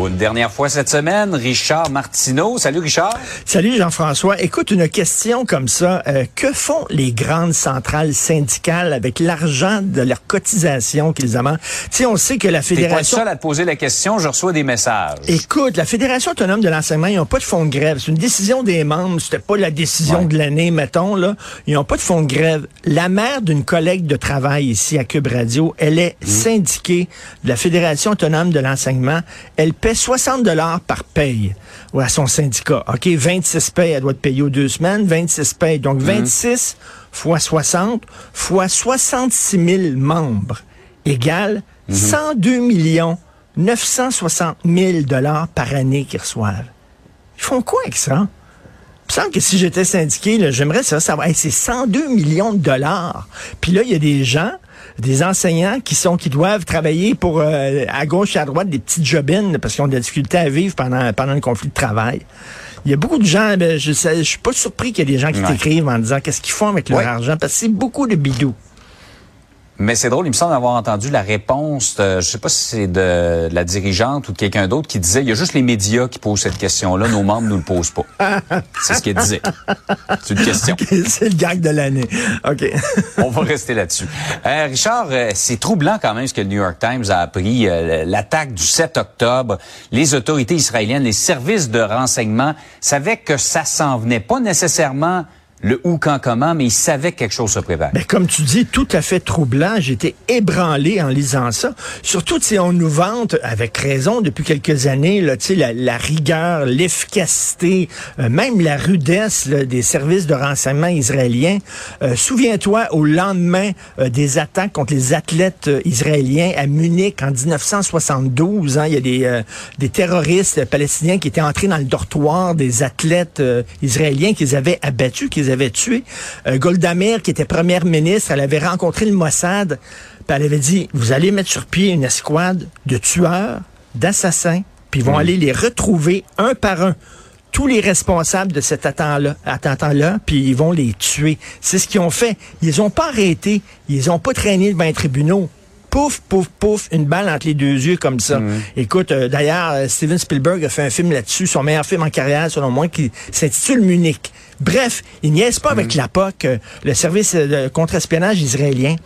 Pour une dernière fois cette semaine, Richard Martineau. Salut Richard. Salut Jean-François. Écoute, une question comme ça. Euh, que font les grandes centrales syndicales avec l'argent de leur cotisation qu'ils amènent? Tu on sait que la T'es pas le Fédération... seul à te poser la question, je reçois des messages. Écoute, la Fédération autonome de l'enseignement, ils n'ont pas de fonds de grève. C'est une décision des membres. C'était pas la décision Ouais. de l'année, mettons, là. Ils n'ont pas de fonds de grève. La mère d'une collègue de travail ici à Cube Radio, elle est Mmh. syndiquée de la Fédération autonome de l'enseignement. Elle paie 60 dollars par paye à son syndicat. OK, 26 payes, elle doit te payer aux deux semaines. 26 payes. Mmh. Donc, 26 fois 60 fois 66 000 membres égale Mmh. 102 millions 960 000 dollars par année qu'ils reçoivent. Ils font quoi avec ça? Il me semble que si j'étais syndiqué, j'aimerais ça savoir. Hey, c'est 102 millions de dollars. Puis là, il y a des gens, des enseignants qui sont qui doivent travailler pour euh, à gauche et à droite des petites jobines parce qu'ils ont de la difficulté à vivre pendant pendant le conflit de travail. Il y a beaucoup de gens, ben, je je suis pas surpris qu'il y ait des gens qui Ouais. t'écrivent en disant qu'est-ce qu'ils font avec leur Ouais. argent parce que c'est beaucoup de bidou. Mais c'est drôle, il me semble avoir entendu la réponse, de, je sais pas si c'est de, la dirigeante ou de quelqu'un d'autre qui disait, il y a juste les médias qui posent cette question-là, nos membres nous le posent pas. c'est ce qu'elle disait. C'est une question. c'est le gag de l'année. OK. On va rester là-dessus. Euh, Richard, euh, c'est troublant quand même ce que le New York Times a appris. euh, L'attaque du 7 octobre, les autorités israéliennes, les services de renseignement savaient que ça s'en venait. Pas nécessairement le où, quand, comment, mais ils savaient que quelque chose se prépare. Ben, comme tu dis, tout à fait troublant. J'étais ébranlé en lisant ça. Surtout, sais, on nous vante, avec raison, depuis quelques années, là, la, la rigueur, l'efficacité, euh, même la rudesse là, des services de renseignement israéliens. Euh, Souviens-toi, au lendemain euh, des attaques contre les athlètes israéliens à Munich en 1972, hein, il y a des, des terroristes palestiniens qui étaient entrés dans le dortoir des athlètes israéliens qu'ils avaient abattus, qu'ils tués. Euh, Golda Meir, qui était première ministre, elle avait rencontré le Mossad, puis elle avait dit, vous allez mettre sur pied une escouade de tueurs, d'assassins, puis ils vont aller les retrouver un par un tous les responsables de cet attentat-là, attentat-là, puis ils vont les tuer. C'est ce qu'ils ont fait. Ils les ont pas arrêtés. Ils les ont pas traînés devant les tribunaux. Pouf, pouf, pouf, une balle entre les deux yeux comme ça. Écoute, euh, d'ailleurs, euh, Steven Spielberg a fait un film là-dessus, son meilleur film en carrière, selon moi, qui s'intitule Munich. Bref, il niaise pas avec la POC, euh, le service euh, de contre-espionnage israélien.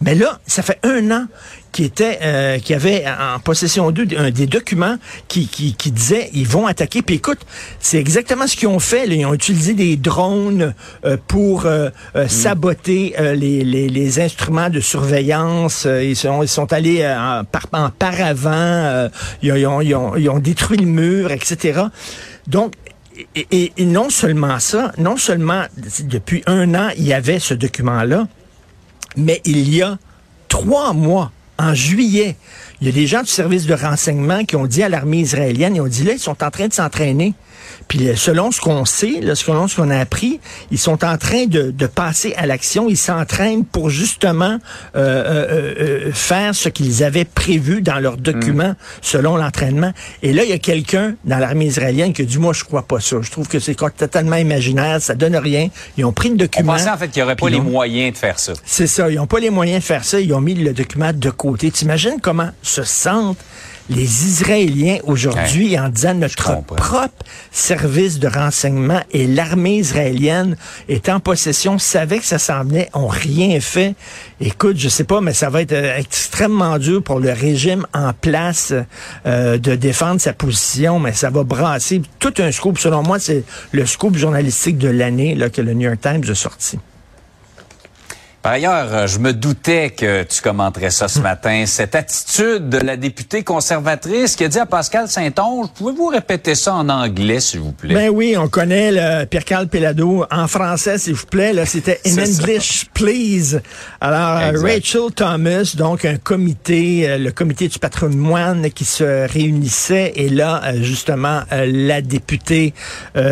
Mais là, ça fait un an qui était, euh, avait en possession d'eux des documents qui, qui, qui disaient ils vont attaquer. Puis écoute, c'est exactement ce qu'ils ont fait. là. Ils ont utilisé des drones euh, pour euh, euh, saboter euh, les, les, les instruments de surveillance. Ils, sont, ils sont allés en, par, en paravent. euh, ils, ont, ils ont- ils ont- ils ont détruit le mur, etc. Donc, et, non seulement ça, non seulement depuis un an, il y avait ce document-là, mais il y a trois mois, en juillet, il y a des gens du service de renseignement qui ont dit à l'armée israélienne, ils ont dit là, ils sont en train de s'entraîner. Puis euh, selon ce qu'on sait, là, selon ce qu'on a appris, ils sont en train de, de passer à l'action. Ils s'entraînent pour justement euh, euh, euh, faire ce qu'ils avaient prévu dans leurs documents selon l'entraînement. Et là, il y a quelqu'un dans l'armée israélienne qui a dit, moi, je crois pas ça. Je trouve que c'est totalement imaginaire, ça donne rien. Ils ont pris le On document. pensait en fait qu'il n'y aurait pas les ont- moyens de faire ça. c'est ça, ils n'ont pas les moyens de faire ça, ils ont mis le document de côté. T'imagines comment se sentent les Israéliens aujourd'hui en disant notre propre service de renseignement et l'armée israélienne est en possession, savait que ça s'en venait, ont rien fait. Écoute, je sais pas, mais ça va être euh, extrêmement dur pour le régime en place euh, de défendre sa position, mais ça va brasser tout un scoop. Selon moi, c'est le scoop journalistique de l'année que le New York Times a sorti. Par ailleurs, euh, je me doutais que tu commenterais ça ce matin. Cette attitude de la députée conservatrice qui a dit à Pascal Saint-Onge, pouvez-vous répéter ça en anglais, s'il vous plaît? Ben oui, on connaît le Pierre-Carl Pelado en français, s'il vous plaît. Là, c'était in C'est ça. English, please. Alors, euh, Exact. Rachel Thomas, donc un comité, euh, le comité du patrimoine qui se réunissait, et là, justement, la députée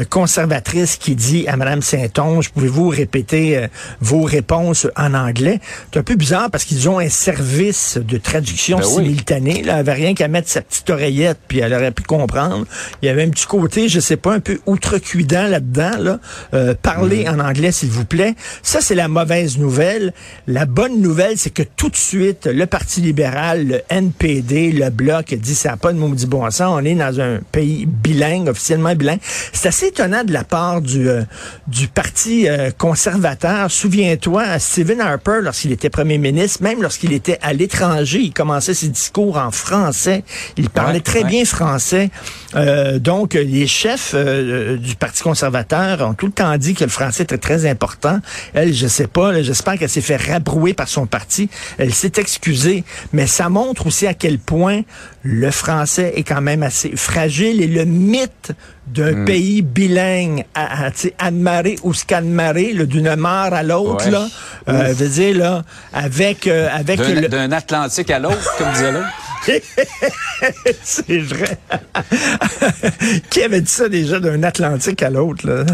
conservatrice qui dit à Madame Saint-Onge, pouvez-vous répéter vos réponses en anglais? C'est un peu bizarre parce qu'ils ont un service de traduction Ben oui. simultanée. Là, elle avait rien qu'à mettre sa petite oreillette, puis elle aurait pu comprendre. Il y avait un petit côté, je sais pas, un peu outrecuidant là-dedans. Là. Euh, parlez en anglais, s'il vous plaît. Ça, c'est la mauvaise nouvelle. La bonne nouvelle, c'est que tout de suite, le Parti libéral, le NPD, le Bloc, dit ça n'a pas de maudit bon sens. On est dans un pays bilingue, officiellement bilingue. C'est assez étonnant de la part du, euh, du Parti euh, conservateur. Souviens-toi, Stephen Harper, lorsqu'il était premier ministre, même lorsqu'il était à l'étranger, il commençait ses discours en français. Il parlait Ouais, très ouais. bien français. Euh, donc, les chefs euh, du Parti conservateur ont tout le temps dit que le français était très important. Elle, je sais pas, j'espère qu'elle s'est fait rabrouer par son parti. Elle s'est excusée, mais ça montre aussi à quel point le français est quand même assez fragile et le mythe d'un pays bilingue, à, à, Anne-Marie ou Scanmarie, là, d'une mare à l'autre, Ouais. là, euh, veut dire, là, avec, euh, avec D'un le- d'un Atlantique à l'autre, comme disait l'autre. C'est vrai. Qui avait dit ça déjà d'un Atlantique à l'autre? là?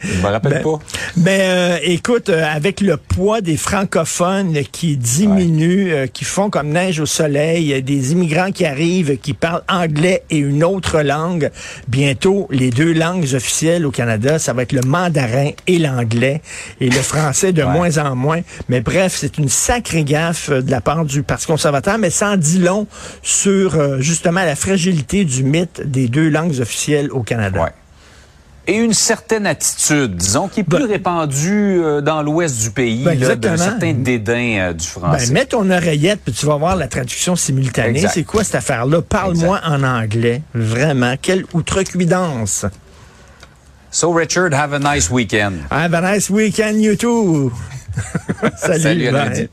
Je me rappelle Ben, pas. Ben, euh, écoute, euh, avec le poids des francophones qui diminue, euh, qui font comme neige au soleil, euh, des immigrants qui arrivent, qui parlent anglais et une autre langue, bientôt, les deux langues officielles au Canada, ça va être le mandarin et l'anglais, et le français de Ouais. moins en moins. Mais bref, c'est une sacrée gaffe euh, de la part du Parti conservateur, mais en dit long sur euh, justement la fragilité du mythe des deux langues officielles au Canada. Ouais. Et une certaine attitude, disons, qui est plus Ben- répandue euh, dans l'ouest du pays, Ben, là, d'un certain dédain euh, du français. Ben, mets ton oreillette, puis tu vas voir la traduction simultanée. C'est quoi cette affaire-là? Parle-moi en anglais. Vraiment. Quelle outrecuidance. So, Richard, have a nice weekend. Have a nice weekend, you too. Salut, Salut.